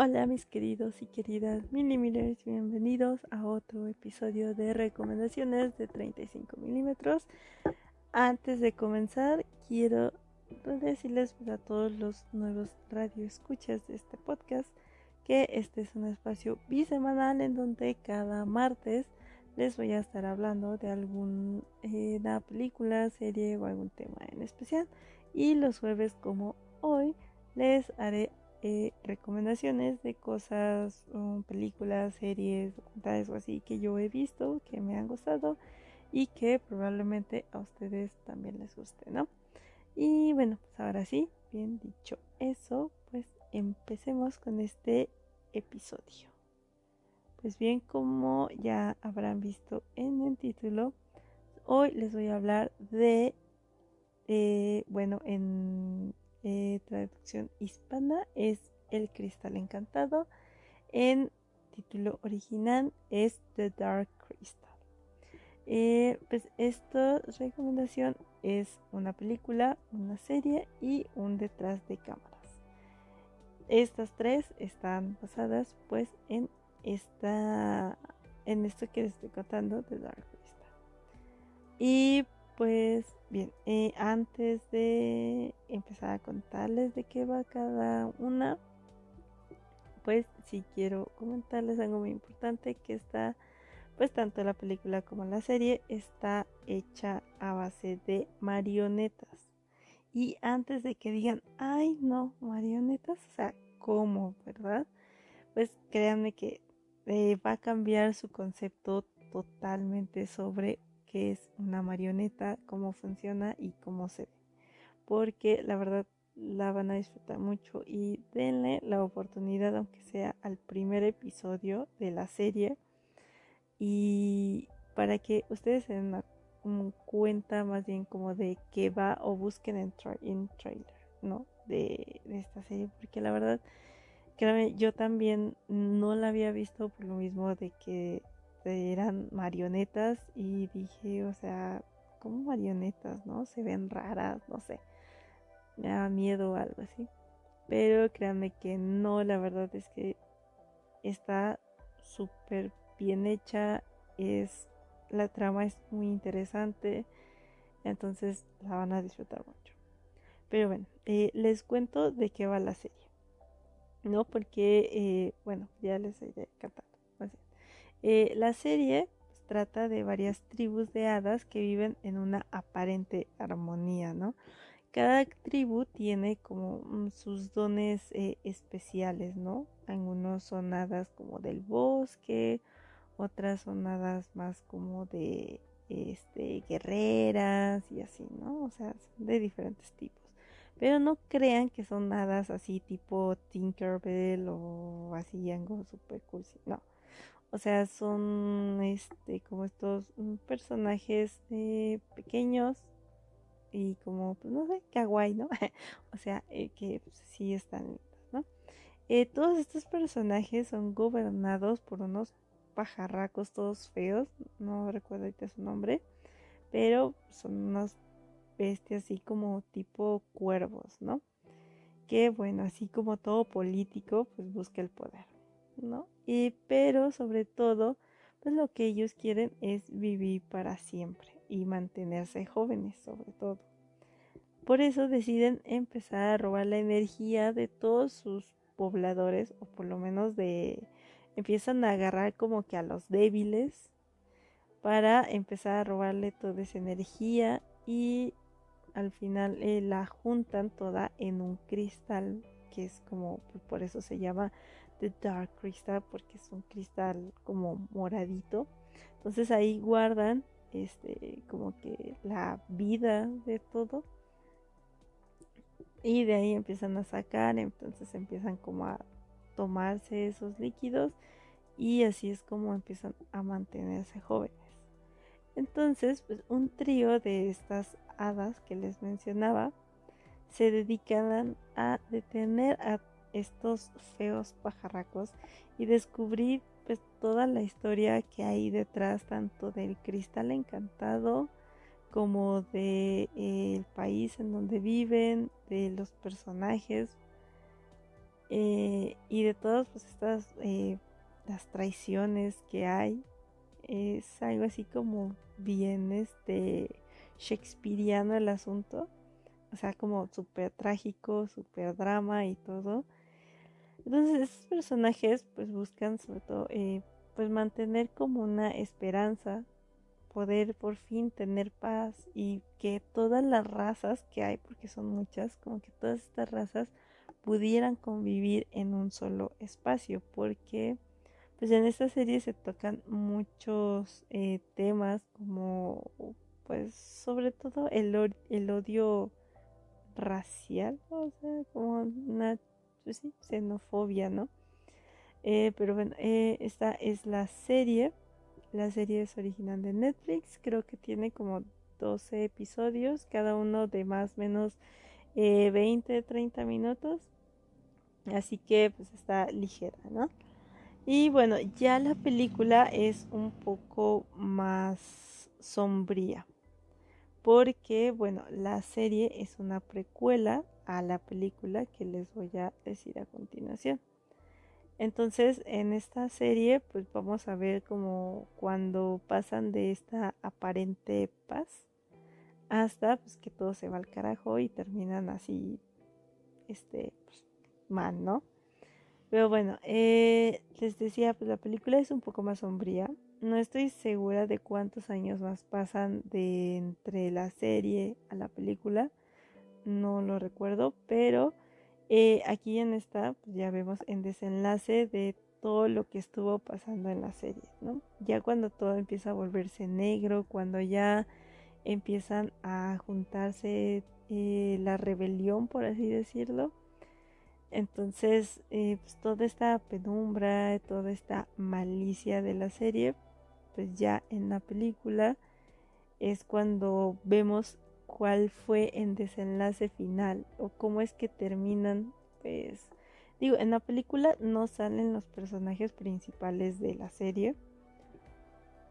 Hola mis queridos y queridas mini millers, bienvenidos a otro episodio de recomendaciones de 35 milímetros. Antes de comenzar, quiero decirles a todos los nuevos radioescuchas de este podcast que este es un espacio bisemanal en donde cada martes les voy a estar hablando de alguna película, serie o algún tema en especial. Y los jueves como hoy les haré eh, recomendaciones de cosas, películas, series, documentales o así que yo he visto, que me han gustado y que probablemente a ustedes también les guste, ¿no? Y bueno, pues ahora sí, bien dicho eso, pues empecemos con este episodio. Pues bien, como ya habrán visto en el título, hoy les voy a hablar de, eh, bueno, en traducción hispana es El Cristal Encantado. En título original es The Dark Crystal. Eh, pues esta recomendación es una película, una serie y un detrás de cámaras. Estas tres están basadas pues en esta en esto que les estoy contando de Dark Crystal. Y pues bien, eh, antes de empezar a contarles de qué va cada una, pues sí quiero comentarles algo muy importante que está, pues tanto la película como la serie está hecha a base de marionetas. Y antes de que digan, ay no, marionetas, o sea, ¿cómo, verdad? Pues créanme que eh, va a cambiar su concepto totalmente sobre qué es una marioneta, cómo funciona y cómo se ve. Porque la verdad la van a disfrutar mucho y denle la oportunidad, aunque sea al primer episodio de la serie, y para que ustedes se den cuenta más bien como de qué va o busquen en, en trailer, ¿no? De, de, esta serie, porque la verdad, créanme, yo también no la había visto por lo mismo de que eran marionetas y dije, o sea, como marionetas, ¿no? Se ven raras, no sé. Me da miedo o algo así. Pero créanme que no, la verdad es que está súper bien hecha. Es la trama es muy interesante. Entonces la van a disfrutar mucho. Pero bueno, eh, les cuento de qué va la serie. ¿No? Porque, eh, bueno, ya les he cantado. Eh, la serie trata de varias tribus de hadas que viven en una aparente armonía, ¿no? Cada tribu tiene como mm, sus dones eh, especiales, ¿no? Algunos son hadas como del bosque, otras son hadas más como de este, guerreras y así, ¿no? O sea, de diferentes tipos. Pero no crean que son hadas así tipo Tinkerbell o así algo super cool, no. O sea, son este como estos mm, personajes eh, pequeños y como, pues no sé, kawaii, ¿no? o sea, eh, que pues, sí están lindos, ¿no? Eh, todos estos personajes son gobernados por unos pajarracos todos feos, no recuerdo ahorita su nombre, pero son unas bestias así como tipo cuervos, ¿no? Que bueno, así como todo político, pues busca el poder. Y, pero sobre todo, pues lo que ellos quieren es vivir para siempre y mantenerse jóvenes sobre todo. Por eso deciden empezar a robar la energía de todos sus pobladores, o por lo menos de empiezan a agarrar como que a los débiles para empezar a robarle toda esa energía y al final eh, la juntan toda en un cristal que es como por eso se llama The Dark Crystal porque es un cristal como moradito. Entonces ahí guardan este como que la vida de todo. Y de ahí empiezan a sacar, entonces empiezan como a tomarse esos líquidos y así es como empiezan a mantenerse jóvenes. Entonces, pues un trío de estas hadas que les mencionaba se dedican a detener a estos feos pajarracos y descubrir pues toda la historia que hay detrás tanto del cristal encantado como de eh, país en donde viven, de los personajes eh, y de todas pues estas eh, las traiciones que hay. Es algo así como bien este shakespeariano el asunto o sea como súper trágico súper drama y todo entonces estos personajes pues buscan sobre todo eh, pues mantener como una esperanza poder por fin tener paz y que todas las razas que hay porque son muchas como que todas estas razas pudieran convivir en un solo espacio porque pues en esta serie se tocan muchos eh, temas como pues sobre todo el, el odio racial o sea como una pues xenofobia no eh, pero bueno eh, esta es la serie la serie es original de Netflix creo que tiene como 12 episodios cada uno de más o menos 20 30 minutos Así que pues está ligera, ¿no? Y bueno, ya la película es un poco más sombría. Porque, bueno, la serie es una precuela a la película que les voy a decir a continuación. Entonces, en esta serie, pues vamos a ver como cuando pasan de esta aparente paz hasta pues que todo se va al carajo y terminan así, este, pues, mal, ¿no? Pero bueno, eh, les decía, pues la película es un poco más sombría. No estoy segura de cuántos años más pasan de entre la serie a la película. No lo recuerdo, pero eh, aquí en esta pues ya vemos en desenlace de todo lo que estuvo pasando en la serie, ¿no? Ya cuando todo empieza a volverse negro, cuando ya empiezan a juntarse eh, la rebelión, por así decirlo, entonces, eh, pues toda esta penumbra, toda esta malicia de la serie, pues ya en la película es cuando vemos cuál fue el desenlace final o cómo es que terminan, pues, digo, en la película no salen los personajes principales de la serie,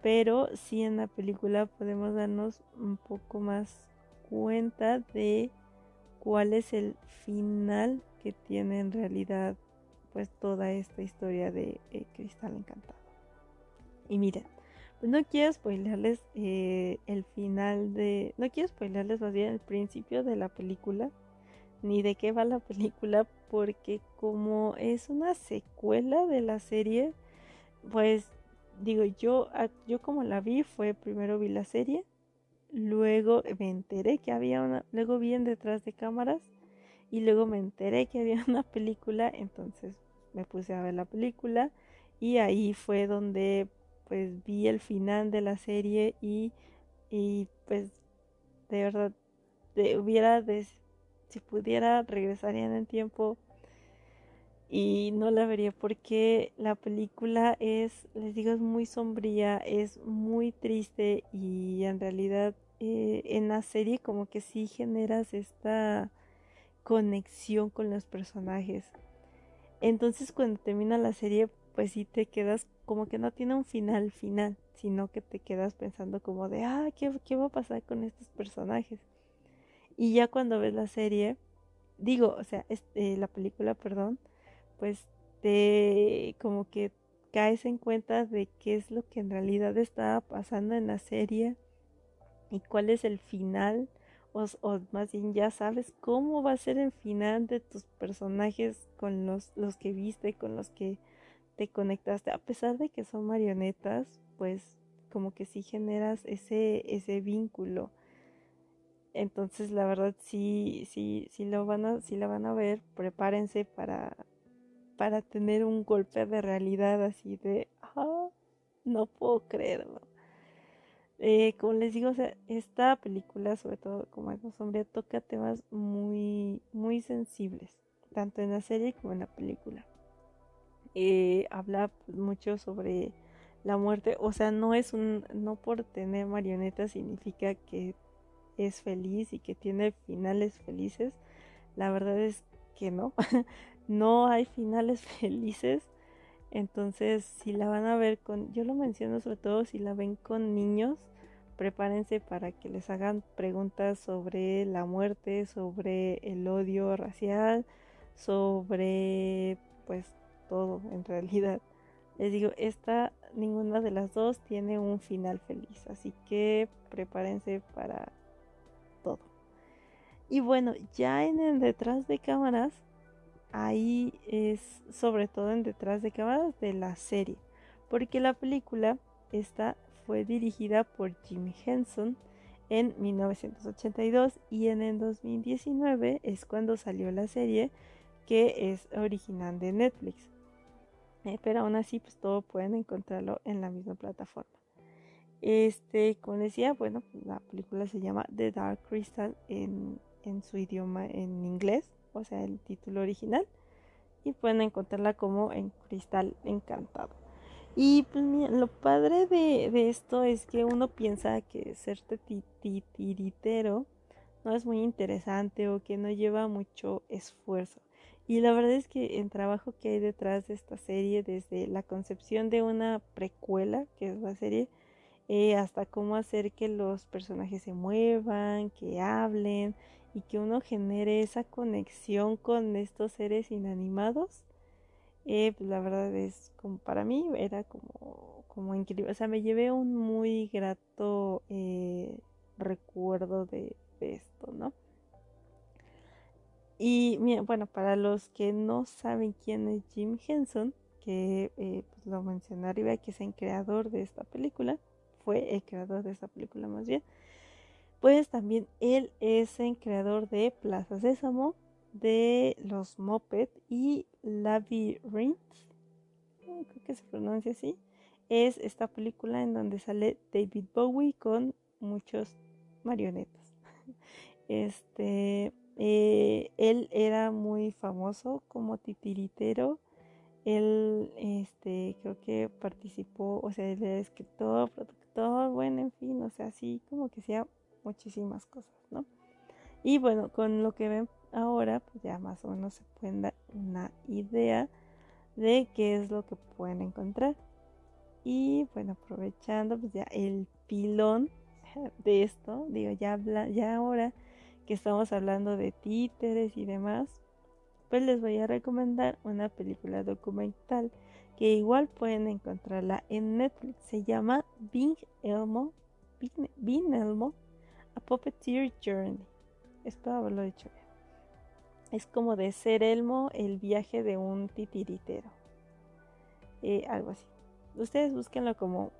pero sí en la película podemos darnos un poco más cuenta de cuál es el final que tiene en realidad pues toda esta historia de eh, Cristal Encantado. Y miren, no quiero spoilerles eh, el final de... No quiero spoilerles más bien el principio de la película, ni de qué va la película, porque como es una secuela de la serie, pues digo, yo, yo como la vi fue primero vi la serie, luego me enteré que había una, luego vi en detrás de cámaras y luego me enteré que había una película, entonces me puse a ver la película y ahí fue donde pues vi el final de la serie y, y pues de verdad hubiera si pudiera regresaría en el tiempo y no la vería porque la película es les digo es muy sombría es muy triste y en realidad eh, en la serie como que sí generas esta conexión con los personajes. Entonces cuando termina la serie, pues sí te quedas como que no tiene un final final, sino que te quedas pensando como de, ah, ¿qué, qué va a pasar con estos personajes? Y ya cuando ves la serie, digo, o sea, este, la película, perdón, pues te como que caes en cuenta de qué es lo que en realidad estaba pasando en la serie y cuál es el final o, más bien ya sabes cómo va a ser el final de tus personajes con los, los que viste, con los que te conectaste, a pesar de que son marionetas, pues como que sí generas ese, ese vínculo. Entonces la verdad sí, sí, sí lo van a, sí la van a ver, prepárense para, para tener un golpe de realidad así de ah, no puedo creerlo. Eh, como les digo, esta película, sobre todo como es sombría, toca temas muy, muy sensibles, tanto en la serie como en la película. Eh, habla pues, mucho sobre la muerte, o sea, no es un, no por tener marionetas significa que es feliz y que tiene finales felices. La verdad es que no, no hay finales felices. Entonces, si la van a ver con, yo lo menciono sobre todo si la ven con niños, prepárense para que les hagan preguntas sobre la muerte, sobre el odio racial, sobre pues todo en realidad. Les digo, esta ninguna de las dos tiene un final feliz, así que prepárense para todo. Y bueno, ya en el detrás de cámaras, ahí es sobre todo en detrás de cámaras de la serie, porque la película esta fue dirigida por Jim Henson en 1982 y en el 2019 es cuando salió la serie que es original de Netflix. Eh, pero aún así, pues todo pueden encontrarlo en la misma plataforma. Este, como decía, bueno, la película se llama The Dark Crystal en, en su idioma en inglés, o sea, el título original. Y pueden encontrarla como en Cristal Encantado. Y pues mira, lo padre de, de, esto es que uno piensa que ser titiritero no es muy interesante o que no lleva mucho esfuerzo. Y la verdad es que el trabajo que hay detrás de esta serie, desde la concepción de una precuela, que es la serie, eh, hasta cómo hacer que los personajes se muevan, que hablen y que uno genere esa conexión con estos seres inanimados, eh, pues la verdad es como para mí era como, como increíble. O sea, me llevé un muy grato eh, recuerdo de esto, ¿no? Y bueno, para los que no saben quién es Jim Henson, que eh, pues lo mencioné arriba, que es el creador de esta película, fue el creador de esta película más bien, pues también él es el creador de Plaza Sésamo, de Los Moped y Labyrinth, creo que se pronuncia así, es esta película en donde sale David Bowie con muchos marionetas. Este, eh, él era muy famoso como titiritero. Él, este, creo que participó, o sea, él era escritor, productor, bueno, en fin, o sea, así como que hacía muchísimas cosas, ¿no? Y bueno, con lo que ven ahora, pues ya más o menos se pueden dar una idea de qué es lo que pueden encontrar. Y bueno, aprovechando pues ya el pilón de esto, digo, ya, habla, ya ahora que estamos hablando de títeres y demás, pues les voy a recomendar una película documental que igual pueden encontrarla en Netflix. Se llama Bing Elmo, Bing, Elmo, A Puppeteer Journey. Espero haberlo dicho bien. Es como de ser Elmo, el viaje de un titiritero. Eh, algo así. Ustedes búsquenlo como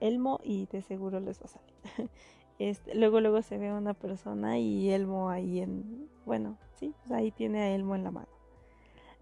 Elmo y de seguro les va a salir. Este, luego, luego se ve una persona y Elmo ahí en, bueno, sí, pues ahí tiene a Elmo en la mano.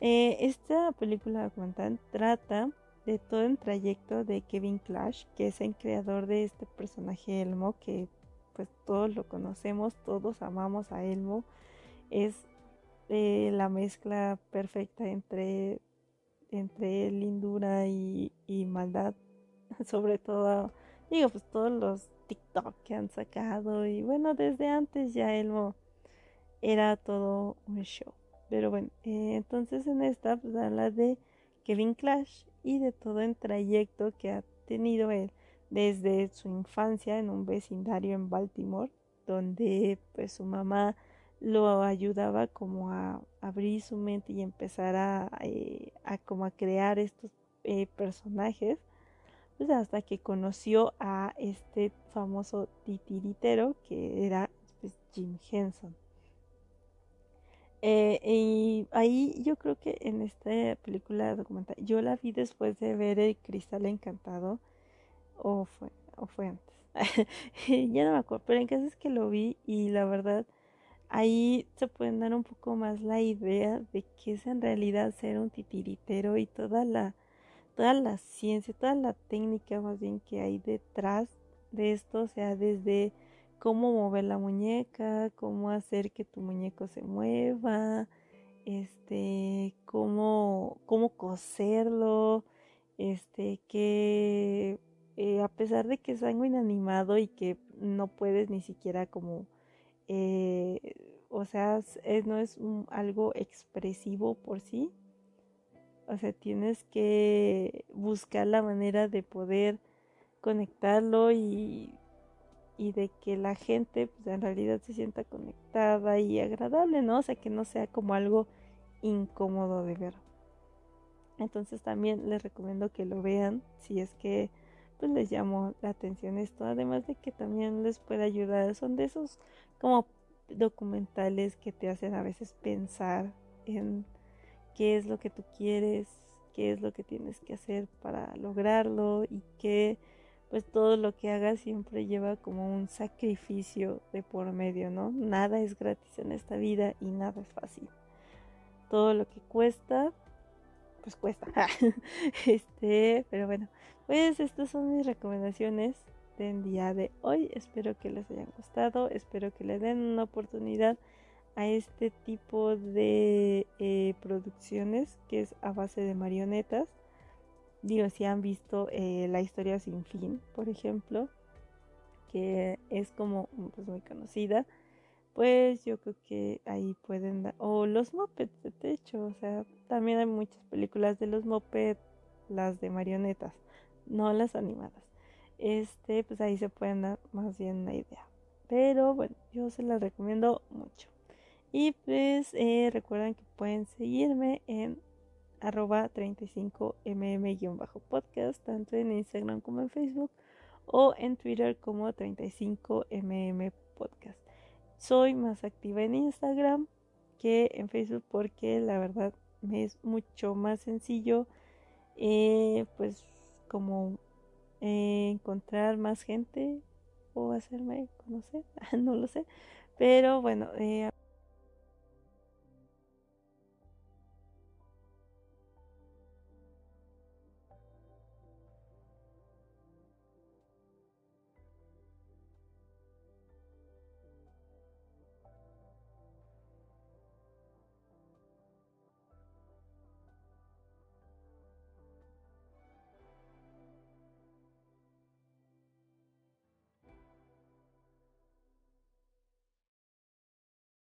Eh, esta película documental trata de todo el trayecto de Kevin Clash, que es el creador de este personaje Elmo, que pues todos lo conocemos, todos amamos a Elmo. Es eh, la mezcla perfecta entre, entre lindura y, y maldad, sobre todo, digo, pues todos los TikTok que han sacado y bueno, desde antes ya Elmo era todo un show. Pero bueno, eh, entonces en esta pues habla de Kevin Clash y de todo el trayecto que ha tenido él desde su infancia en un vecindario en Baltimore, donde pues su mamá lo ayudaba como a abrir su mente y empezar a, eh, a como a crear estos eh, personajes pues hasta que conoció a este famoso titiritero que era pues, Jim Henson. Eh, y ahí yo creo que en esta película documental, yo la vi después de ver El Cristal Encantado, o fue, o fue antes, ya no me acuerdo, pero en caso es que lo vi y la verdad ahí se pueden dar un poco más la idea de qué es en realidad ser un titiritero y toda la toda la ciencia, toda la técnica más bien que hay detrás de esto, o sea, desde cómo mover la muñeca, cómo hacer que tu muñeco se mueva, este, cómo, cómo coserlo, este, que eh, a pesar de que es algo inanimado y que no puedes ni siquiera como, eh, o sea, no es algo expresivo por sí, o sea, tienes que buscar la manera de poder conectarlo y, y de que la gente pues, en realidad se sienta conectada y agradable, ¿no? O sea, que no sea como algo incómodo de ver. Entonces también les recomiendo que lo vean si es que pues les llamó la atención esto, además de que también les puede ayudar, son de esos como documentales que te hacen a veces pensar en qué es lo que tú quieres, qué es lo que tienes que hacer para lograrlo y que pues todo lo que hagas siempre lleva como un sacrificio de por medio, ¿no? Nada es gratis en esta vida y nada es fácil. Todo lo que cuesta, pues cuesta. este, pero bueno, pues estas son mis recomendaciones del día de hoy. Espero que les hayan gustado, espero que le den una oportunidad a este tipo de eh, producciones que es a base de marionetas. Digo, si han visto eh, la historia sin fin, por ejemplo, que es como pues, muy conocida, pues yo creo que ahí pueden dar, o los mopeds de techo, o sea, también hay muchas películas de los mopeds, las de marionetas, no las animadas. Este, pues ahí se pueden dar más bien una idea. Pero bueno, yo se las recomiendo mucho. Y pues eh, recuerden que pueden seguirme en arroba 35mm-podcast, tanto en Instagram como en Facebook, o en Twitter como 35mm podcast. Soy más activa en Instagram que en Facebook porque la verdad me es mucho más sencillo, eh, pues como eh, encontrar más gente o hacerme conocer, no lo sé, pero bueno. Eh,